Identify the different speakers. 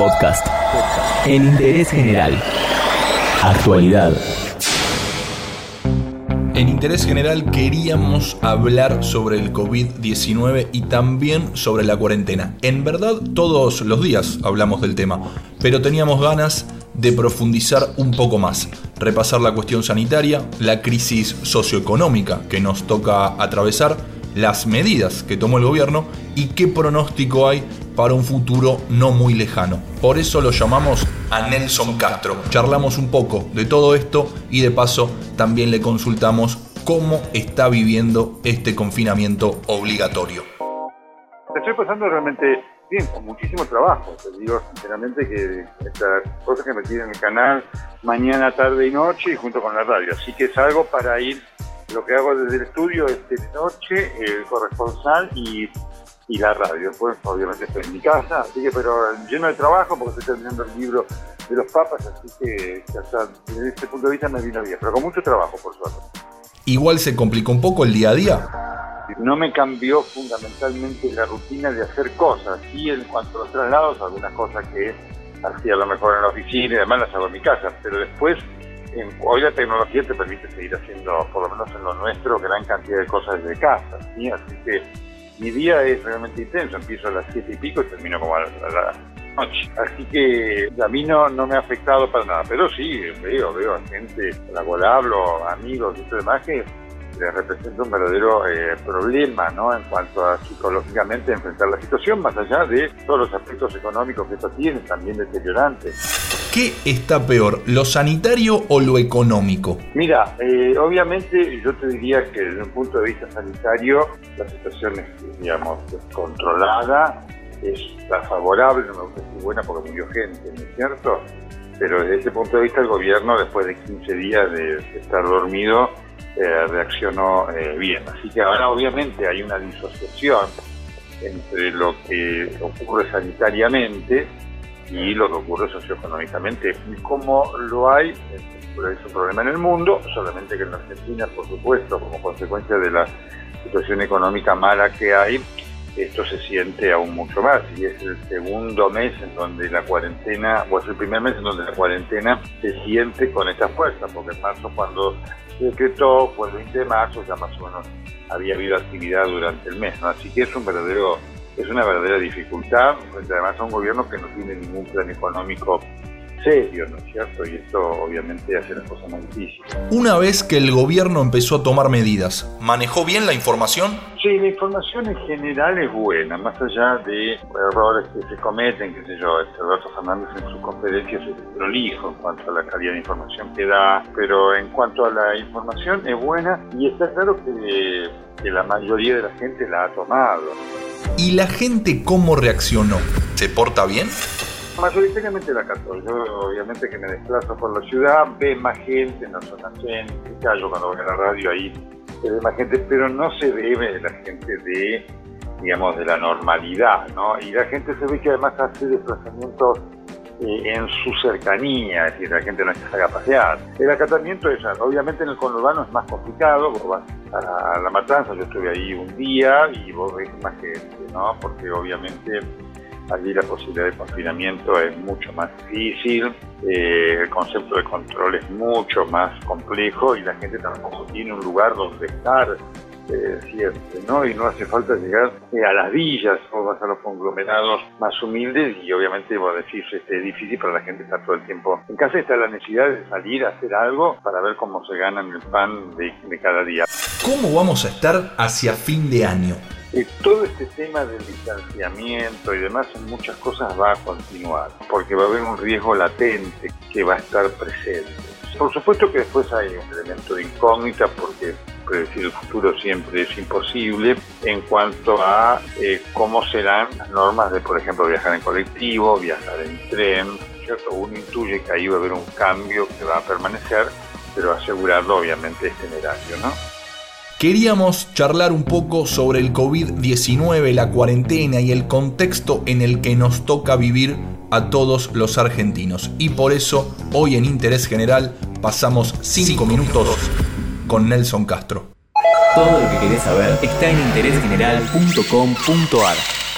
Speaker 1: Podcast. En interés general. Actualidad.
Speaker 2: En interés general queríamos hablar sobre el COVID-19 y también sobre la cuarentena. En verdad todos los días hablamos del tema, pero teníamos ganas de profundizar un poco más, repasar la cuestión sanitaria, la crisis socioeconómica que nos toca atravesar, las medidas que tomó el gobierno y qué pronóstico hay para un futuro no muy lejano. Por eso lo llamamos a Nelson Castro. Charlamos un poco de todo esto y de paso también le consultamos cómo está viviendo este confinamiento obligatorio.
Speaker 3: Estoy pasando realmente bien, con muchísimo trabajo. Te digo sinceramente que estas cosas que me tienen en el canal mañana, tarde y noche y junto con la radio. Así que es algo para ir, lo que hago desde el estudio es de noche, el corresponsal y y la radio. Después, obviamente, estoy en mi casa, así que, pero lleno de trabajo porque estoy terminando el libro de los papas, así que hasta desde este punto de vista me vino bien, pero con mucho trabajo, por suerte.
Speaker 2: Igual se complicó un poco el día a día.
Speaker 3: No me cambió fundamentalmente la rutina de hacer cosas, y en cuanto a los traslados, algunas cosas que hacía a lo mejor en la oficina y demás las hago en mi casa, pero después hoy la tecnología te permite seguir haciendo, por lo menos en lo nuestro, gran cantidad de cosas desde casa. ¿sí? Así que mi día es realmente intenso, empiezo a las siete y pico y termino como a la, noche. Así que a mí no, no me ha afectado para nada, pero sí, veo, veo a gente con la cual hablo, amigos y todo demás que representa un verdadero eh, problema ¿no? en cuanto a psicológicamente enfrentar la situación, más allá de todos los aspectos económicos que esto tiene, también deteriorantes.
Speaker 2: ¿Qué está peor, lo sanitario o lo económico?
Speaker 3: Mira, eh, obviamente yo te diría que desde un punto de vista sanitario la situación es, digamos, controlada, es favorable, no me gusta decir buena porque murió gente, ¿no es cierto? Pero desde ese punto de vista el gobierno, después de 15 días de estar dormido, eh, reaccionó eh, bien. Así que ahora obviamente hay una disociación entre lo que ocurre sanitariamente y lo que ocurre socioeconómicamente. Como lo hay, es un problema en el mundo, solamente que en la Argentina, por supuesto, como consecuencia de la situación económica mala que hay, esto se siente aún mucho más y es el segundo mes en donde la cuarentena, o es el primer mes en donde la cuarentena se siente con esta fuerza, porque en marzo cuando se decretó fue el 20 de marzo, ya más o menos había habido actividad durante el mes, así que es un verdadero es una verdadera dificultad, además a un gobierno que no tiene ningún plan económico serio, ¿no es cierto? Y esto obviamente hace las cosas más difíciles.
Speaker 2: Una vez que el gobierno empezó a tomar medidas, ¿manejó bien la información?
Speaker 3: Sí, la información en general es buena, más allá de errores que se cometen, qué sé yo, este Roberto Fernández en sus conferencias es prolijo en cuanto a la calidad de información que da, pero en cuanto a la información es buena y está claro que, que la mayoría de la gente la ha tomado.
Speaker 2: ¿Y la gente cómo reaccionó? ¿Se porta bien?
Speaker 3: Mayoritariamente la cato. Yo, obviamente, que me desplazo por la ciudad, ve más gente en la zona céntrica. Yo, cuando voy a la radio, ahí se ve más gente, pero no se ve la gente de, digamos, de la normalidad, ¿no? Y la gente se ve que además hace desplazamientos en su cercanía, es decir, la gente no es que salga a pasear. El acatamiento es, obviamente, en el conurbano es más complicado, vos vas a la matanza, yo estuve ahí un día y vos ves más gente, ¿no? Porque obviamente allí la posibilidad de confinamiento es mucho más difícil, eh, el concepto de control es mucho más complejo y la gente tampoco tiene un lugar donde estar eh, siempre, ¿no? Y no hace falta llegar eh, a las villas o vas a los conglomerados más humildes y obviamente, vos decís, este, es difícil para la gente estar todo el tiempo en casa. Está la necesidad de salir a hacer algo para ver cómo se ganan el pan de, de cada día.
Speaker 2: ¿Cómo vamos a estar hacia fin de año?
Speaker 3: todo este tema del distanciamiento y demás en muchas cosas va a continuar, porque va a haber un riesgo latente que va a estar presente. Por supuesto que después hay un elemento de incógnita porque predecir el futuro siempre es imposible en cuanto a eh, cómo serán las normas de, por ejemplo, viajar en colectivo, viajar en tren, ¿cierto? Uno intuye que ahí va a haber un cambio que va a permanecer, pero asegurarlo obviamente es temerario, ¿no?
Speaker 2: Queríamos charlar un poco sobre el COVID-19, la cuarentena y el contexto en el que nos toca vivir a todos los argentinos. Y por eso, hoy en Interés General, pasamos 5 minutos con Nelson Castro.
Speaker 1: Todo lo que querés saber está en interésgeneral.com.ar.